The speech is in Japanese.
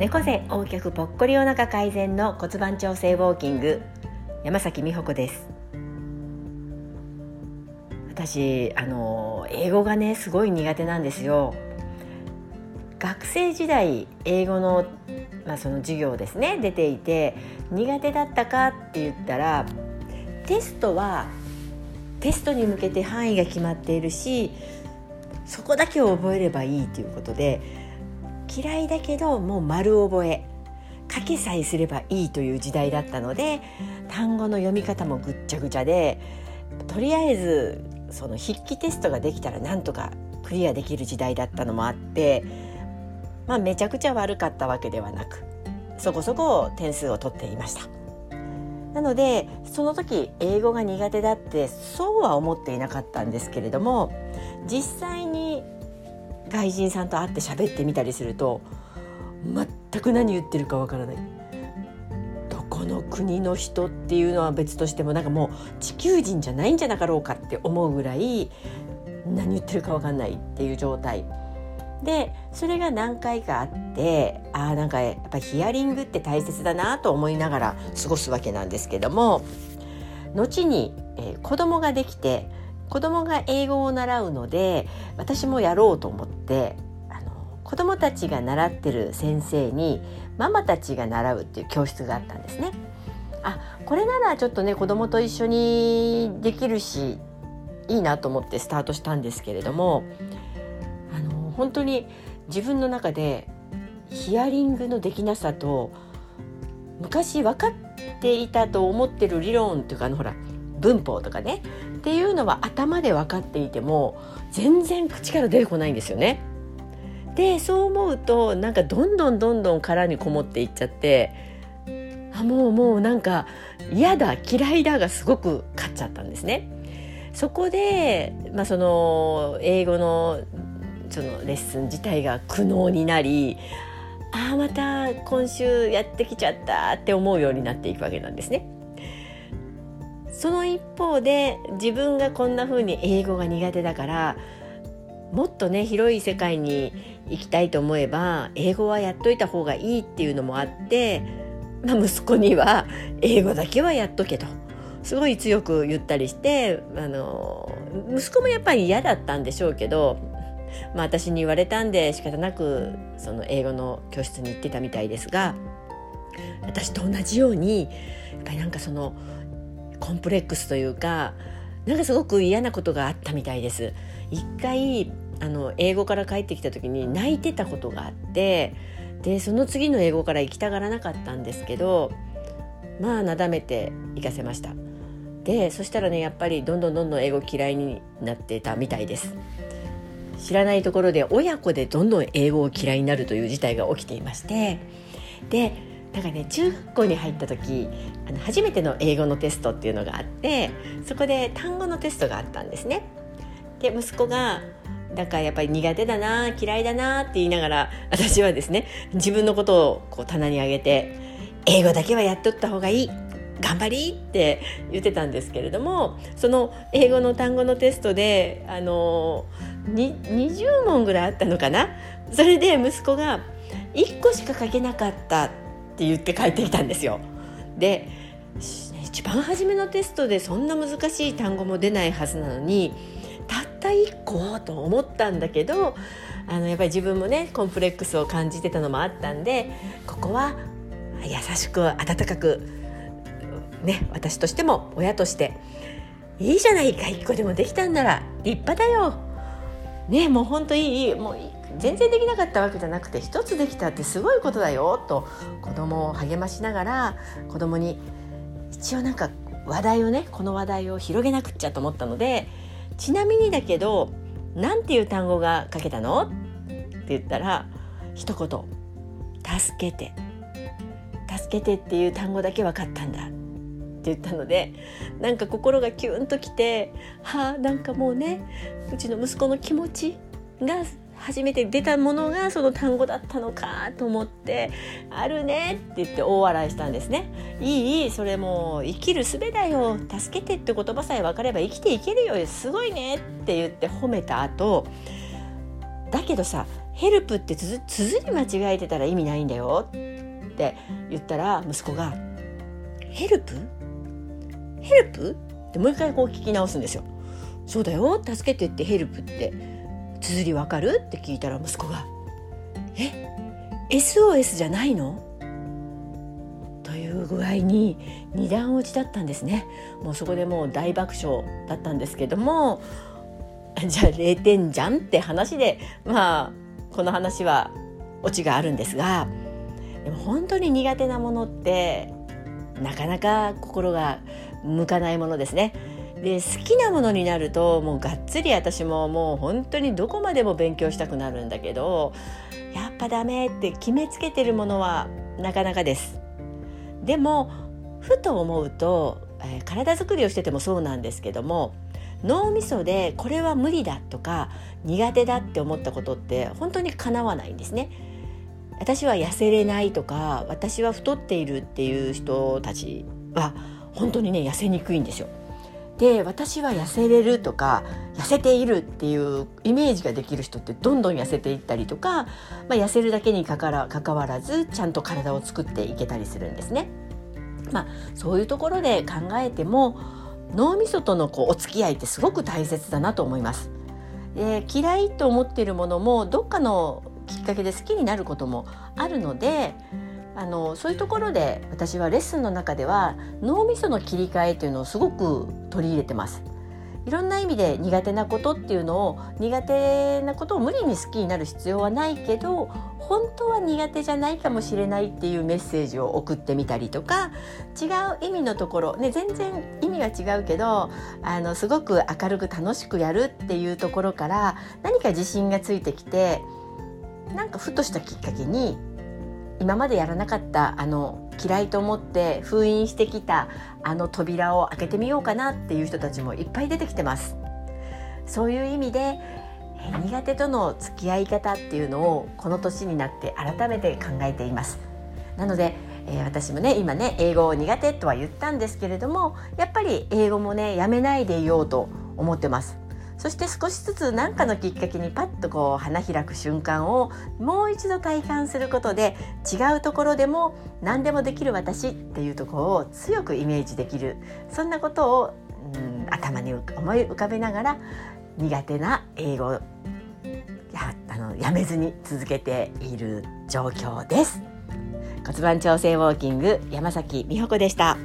猫背横脚ぽっこりお腹改善の骨盤調整ウォーキング山崎美穂子です。私あの英語がねすごい苦手なんですよ。学生時代英語の,、まあその授業ですね出ていて苦手だったかって言ったらテストはテストに向けて範囲が決まっているしそこだけを覚えればいいということで嫌いだけどもう丸覚え書けさえすればいいという時代だったので単語の読み方もぐっちゃぐちゃでとりあえずその筆記テストができたらなんとかクリアできる時代だったのもあってまあめちゃくちゃ悪かったわけではなくそこそこ点数を取っていました。なのでその時英語が苦手だってそうは思っていなかったんですけれども実際に外人さんと会って喋ってみたりすると全く何言ってるかわからない。どこの国の人っていうのは別としてもなんかもう地球人じゃないんじゃなかろうかって思うぐらい何言ってるかわかんないっていう状態。でそれが何回かあってあなんかやっぱヒアリングって大切だなと思いながら過ごすわけなんですけども後に、えー、子供ができて子供が英語を習うので私もやろうと思ってあの子供たちが習ってる先生にママたちが習うっていう教室があったんですね。あこれならちょっとね子供と一緒にできるしいいなと思ってスタートしたんですけれどもあの本当に自分の中でヒアリングのできなさと昔分かっていたと思ってる理論というかあのほら文法とかねっていうのは頭で分かっていても全然口から出てこないんですよね。でそう思うとなんかどんどんどんどん殻にこもっていっちゃってあもうもうなんか嫌だ嫌いだがすごく勝っちゃったんですね。そこで、まあ、その英語のそのレッスン自体が苦悩になりああまた今週やってきちゃったって思うようになっていくわけなんですね。その一方で自分がこんな風に英語が苦手だからもっとね広い世界に行きたいと思えば英語はやっといた方がいいっていうのもあって、まあ、息子には英語だけはやっとけと。すごい強く言ったりしてあの息子もやっぱり嫌だったんでしょうけど、まあ、私に言われたんで仕方なくその英語の教室に行ってたみたいですが私と同じようにやっぱりなんかそのコンプレックスというかなんかすごく嫌なことがあったみたいです。一回あの英語から帰ってきた時に泣いてたことがあってでその次の英語から行きたがらなかったんですけどまあなだめて行かせました。でそしたらねやっぱりどんどんどんどん英語嫌いになってたみたいです。知らないところで親子でどんどん英語を嫌いになるという事態が起きていましてでなんかね中学校に入った時あの初めての英語のテストっていうのがあってそこで単語のテストがあったんですね。で息子がだからやっぱり苦手だな嫌いだなって言いながら私はですね自分のことをこう棚に上げて英語だけはやっとった方がいい頑張りって言ってたんですけれどもその英語の単語のテストであの20問ぐらいあったのかな？それで息子が1個しか書けなかったって言って帰ってきたんですよ。で一番初めのテストでそんな難しい単語も出ないはずなのにたった1個と思ったんだけどあのやっぱり自分もねコンプレックスを感じてたのもあったんでここは優しく温かくね私としても親としていいじゃないか1個でもできたんなら立派だよ。ねもうほんといいもう全然できなかったわけじゃなくて一つできたってすごいことだよと子供を励ましながら子供に一応なんか話題をねこの話題を広げなくっちゃと思ったのでちなみにだけど何ていう単語が書けたの？って言ったら一言「助けて」「助けて」っていう単語だけ分かったんだ。って言ったのでなんか心がキュンときてはあなんかもうねうちの息子の気持ちが初めて出たものがその単語だったのかと思って「あるね」って言って大笑いしたんですね。いいそれも生きる術だよ助けてって言葉さえ分かれば生きていけるよすごいねって言って褒めた後だけどさヘルプってつづり間違えてたら意味ないんだよって言ったら息子が「 help？help?」ってもう一回こう聞き直すんですよ。そうだよ助けてって help って綴りわかる？って聞いたら息子が「え？SOS じゃないの?」という具合に二段落ちだったんですねもうそこでもう大爆笑だったんですけども じゃあ0点じゃんって話でまあこの話はオチがあるんですがでも本当に苦手なものってなかなか心が向かないものですね。で好きなものになるともうがっつり私ももう本当にどこまでも勉強したくなるんだけどやっぱダメって決めつけてるものはなかなかです。でもふと思うと、えー、体づくりをしててもそうなんですけども脳みそでこれは無理だとか苦手だって思ったことって本当にかなわないんですね。私は痩せれないとか私は太っているっていう人たちは本当にね痩せにくいんですよ。で私は痩せれるとか痩せているっていうイメージができる人ってどんどん痩せていったりとか、まあ、痩せるだけにかから関わらずちゃんと体を作っていけたりするんですね。まあ、そういうところで考えても脳みそとのこうお付き合いってすごく大切だなと思います。で嫌いと思っているものもどっかのきっかけで好きになることもあるのであのそういうところで私はレッスンの中では脳みその切り替えというのをすごく取り入れてます。いろんな意味で苦手なことっていうのを苦手なことを無理に好きになる必要はないけど本当は苦手じゃないかもしれないっていうメッセージを送ってみたりとか違う意味のところ、ね、全然意味が違うけどあのすごく明るく楽しくやるっていうところから何か自信がついてきてなんかふとしたきっかけに今までやらなかったあの嫌いと思って封印してきたあの扉を開けてみようかなっていう人たちもいっぱい出てきてます。そういう意味で苦手との付き合い方っていうのをこの年になって改めて考えています。なので、えー、私もね今ね英語を苦手とは言ったんですけれどもやっぱり英語もねやめないでいようと思ってます。そして少しずつ何かのきっかけにパッとこう花開く瞬間をもう一度体感することで違うところでも何でもできる私っていうところを強くイメージできるそんなことを、うん、頭に思い浮かべながら苦手な英語やあのやめずに続けている状況です。骨盤調整ウォーキング山崎美穂子でした。